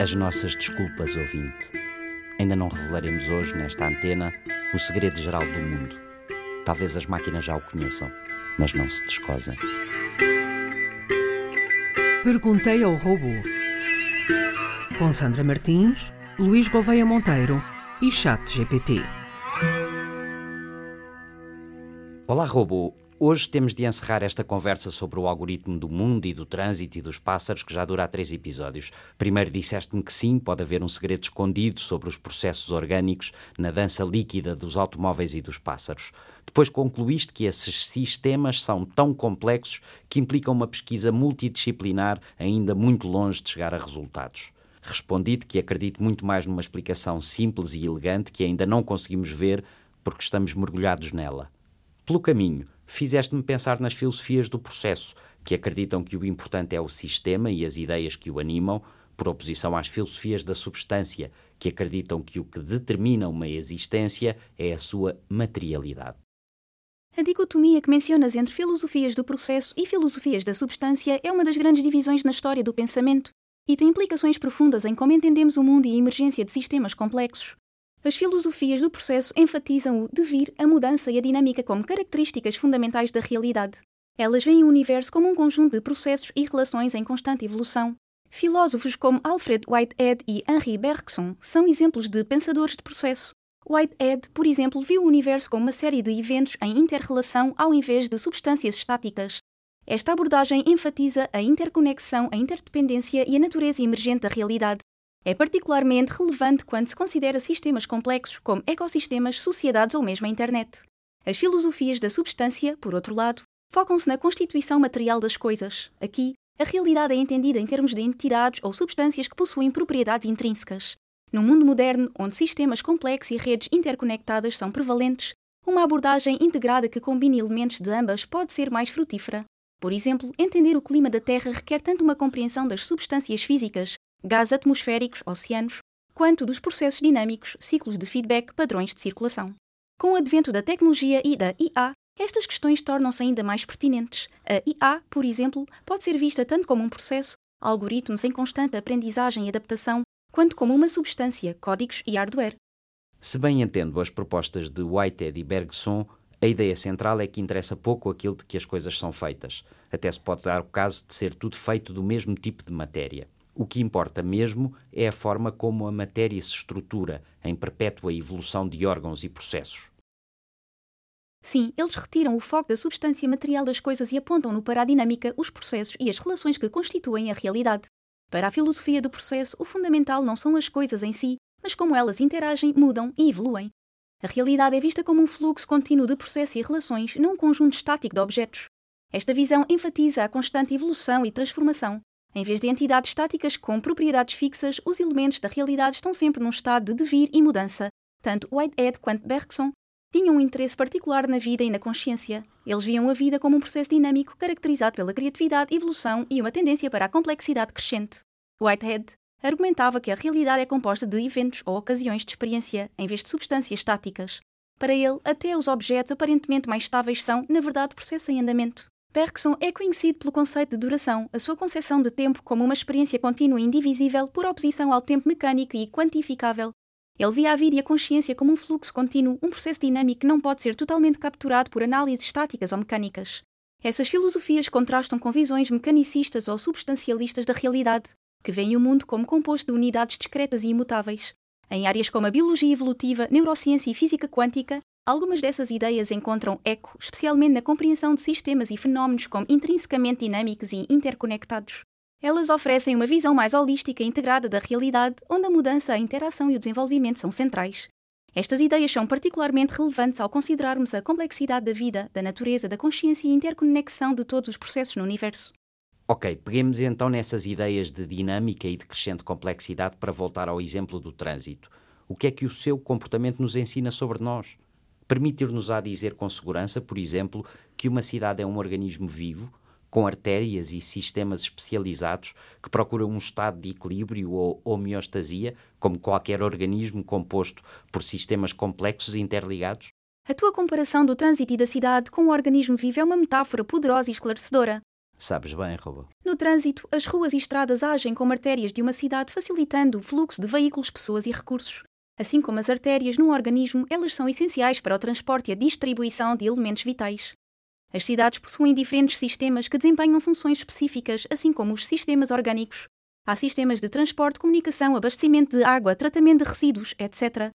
As nossas desculpas, ouvinte. Ainda não revelaremos hoje, nesta antena, o segredo geral do mundo. Talvez as máquinas já o conheçam, mas não se descosem. Perguntei ao robô. Com Sandra Martins, Luís Gouveia Monteiro e Chat GPT. Olá, robô. Hoje temos de encerrar esta conversa sobre o algoritmo do mundo e do trânsito e dos pássaros, que já dura há três episódios. Primeiro disseste-me que sim, pode haver um segredo escondido sobre os processos orgânicos na dança líquida dos automóveis e dos pássaros. Depois concluíste que esses sistemas são tão complexos que implicam uma pesquisa multidisciplinar ainda muito longe de chegar a resultados. Respondi-te que acredito muito mais numa explicação simples e elegante que ainda não conseguimos ver porque estamos mergulhados nela. Pelo caminho, fizeste-me pensar nas filosofias do processo, que acreditam que o importante é o sistema e as ideias que o animam, por oposição às filosofias da substância, que acreditam que o que determina uma existência é a sua materialidade. A dicotomia que mencionas entre filosofias do processo e filosofias da substância é uma das grandes divisões na história do pensamento e tem implicações profundas em como entendemos o mundo e a emergência de sistemas complexos. As filosofias do processo enfatizam o devir, a mudança e a dinâmica como características fundamentais da realidade. Elas veem o universo como um conjunto de processos e relações em constante evolução. Filósofos como Alfred Whitehead e Henri Bergson são exemplos de pensadores de processo. Whitehead, por exemplo, viu o universo como uma série de eventos em interrelação ao invés de substâncias estáticas. Esta abordagem enfatiza a interconexão, a interdependência e a natureza emergente da realidade. É particularmente relevante quando se considera sistemas complexos como ecossistemas, sociedades ou mesmo a internet. As filosofias da substância, por outro lado, focam-se na constituição material das coisas. Aqui, a realidade é entendida em termos de entidades ou substâncias que possuem propriedades intrínsecas. No mundo moderno, onde sistemas complexos e redes interconectadas são prevalentes, uma abordagem integrada que combine elementos de ambas pode ser mais frutífera. Por exemplo, entender o clima da Terra requer tanto uma compreensão das substâncias físicas gases atmosféricos, oceanos, quanto dos processos dinâmicos, ciclos de feedback, padrões de circulação. Com o advento da tecnologia e da IA, estas questões tornam-se ainda mais pertinentes. A IA, por exemplo, pode ser vista tanto como um processo, algoritmos em constante aprendizagem e adaptação, quanto como uma substância, códigos e hardware. Se bem entendo as propostas de Whitehead e Bergson, a ideia central é que interessa pouco aquilo de que as coisas são feitas. Até se pode dar o caso de ser tudo feito do mesmo tipo de matéria. O que importa mesmo é a forma como a matéria se estrutura em perpétua evolução de órgãos e processos. Sim, eles retiram o foco da substância material das coisas e apontam-no para a dinâmica, os processos e as relações que constituem a realidade. Para a filosofia do processo, o fundamental não são as coisas em si, mas como elas interagem, mudam e evoluem. A realidade é vista como um fluxo contínuo de processos e relações, não um conjunto estático de objetos. Esta visão enfatiza a constante evolução e transformação, em vez de entidades estáticas com propriedades fixas, os elementos da realidade estão sempre num estado de devir e mudança. Tanto Whitehead quanto Bergson tinham um interesse particular na vida e na consciência. Eles viam a vida como um processo dinâmico caracterizado pela criatividade, evolução e uma tendência para a complexidade crescente. Whitehead argumentava que a realidade é composta de eventos ou ocasiões de experiência, em vez de substâncias estáticas. Para ele, até os objetos aparentemente mais estáveis são, na verdade, processos em andamento. Bergson é conhecido pelo conceito de duração, a sua concepção de tempo como uma experiência contínua e indivisível por oposição ao tempo mecânico e quantificável. Ele via a vida e a consciência como um fluxo contínuo, um processo dinâmico que não pode ser totalmente capturado por análises estáticas ou mecânicas. Essas filosofias contrastam com visões mecanicistas ou substancialistas da realidade, que veem o mundo como composto de unidades discretas e imutáveis. Em áreas como a biologia evolutiva, neurociência e física quântica, Algumas dessas ideias encontram eco, especialmente na compreensão de sistemas e fenómenos como intrinsecamente dinâmicos e interconectados. Elas oferecem uma visão mais holística e integrada da realidade, onde a mudança, a interação e o desenvolvimento são centrais. Estas ideias são particularmente relevantes ao considerarmos a complexidade da vida, da natureza, da consciência e interconexão de todos os processos no universo. Ok, peguemos então nessas ideias de dinâmica e de crescente complexidade para voltar ao exemplo do trânsito. O que é que o seu comportamento nos ensina sobre nós? Permitir-nos-á dizer com segurança, por exemplo, que uma cidade é um organismo vivo, com artérias e sistemas especializados que procuram um estado de equilíbrio ou homeostasia, como qualquer organismo composto por sistemas complexos e interligados? A tua comparação do trânsito e da cidade com o organismo vivo é uma metáfora poderosa e esclarecedora. Sabes bem, robô. No trânsito, as ruas e estradas agem como artérias de uma cidade, facilitando o fluxo de veículos, pessoas e recursos. Assim como as artérias num organismo, elas são essenciais para o transporte e a distribuição de elementos vitais. As cidades possuem diferentes sistemas que desempenham funções específicas, assim como os sistemas orgânicos. Há sistemas de transporte, comunicação, abastecimento de água, tratamento de resíduos, etc.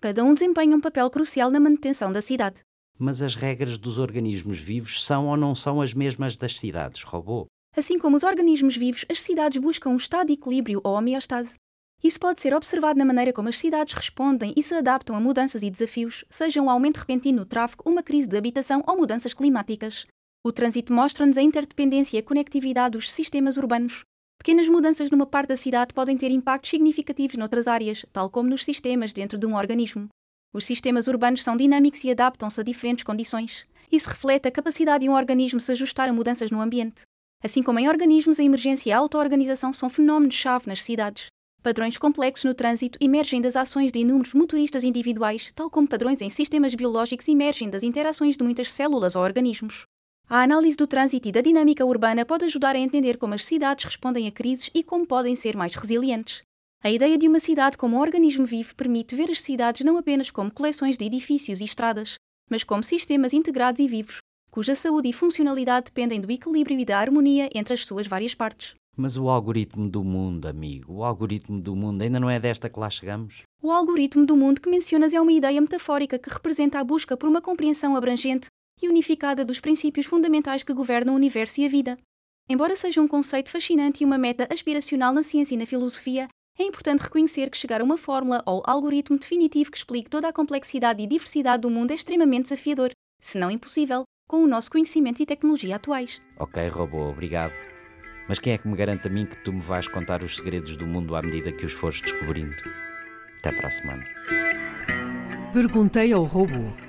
Cada um desempenha um papel crucial na manutenção da cidade. Mas as regras dos organismos vivos são ou não são as mesmas das cidades, robô? Assim como os organismos vivos, as cidades buscam um estado de equilíbrio ou homeostase. Isso pode ser observado na maneira como as cidades respondem e se adaptam a mudanças e desafios, sejam um aumento repentino no tráfego, uma crise de habitação ou mudanças climáticas. O trânsito mostra-nos a interdependência e a conectividade dos sistemas urbanos. Pequenas mudanças numa parte da cidade podem ter impactos significativos noutras áreas, tal como nos sistemas dentro de um organismo. Os sistemas urbanos são dinâmicos e adaptam-se a diferentes condições. Isso reflete a capacidade de um organismo se ajustar a mudanças no ambiente. Assim como em organismos, a emergência e a auto-organização são fenómenos-chave nas cidades. Padrões complexos no trânsito emergem das ações de inúmeros motoristas individuais, tal como padrões em sistemas biológicos emergem das interações de muitas células ou organismos. A análise do trânsito e da dinâmica urbana pode ajudar a entender como as cidades respondem a crises e como podem ser mais resilientes. A ideia de uma cidade como um organismo vivo permite ver as cidades não apenas como coleções de edifícios e estradas, mas como sistemas integrados e vivos, cuja saúde e funcionalidade dependem do equilíbrio e da harmonia entre as suas várias partes. Mas o algoritmo do mundo, amigo, o algoritmo do mundo ainda não é desta que lá chegamos? O algoritmo do mundo que mencionas é uma ideia metafórica que representa a busca por uma compreensão abrangente e unificada dos princípios fundamentais que governam o universo e a vida. Embora seja um conceito fascinante e uma meta aspiracional na ciência e na filosofia, é importante reconhecer que chegar a uma fórmula ou algoritmo definitivo que explique toda a complexidade e diversidade do mundo é extremamente desafiador, se não impossível, com o nosso conhecimento e tecnologia atuais. Ok, robô, obrigado. Mas quem é que me garante a mim que tu me vais contar os segredos do mundo à medida que os fores descobrindo? Até para a semana. Perguntei ao robô.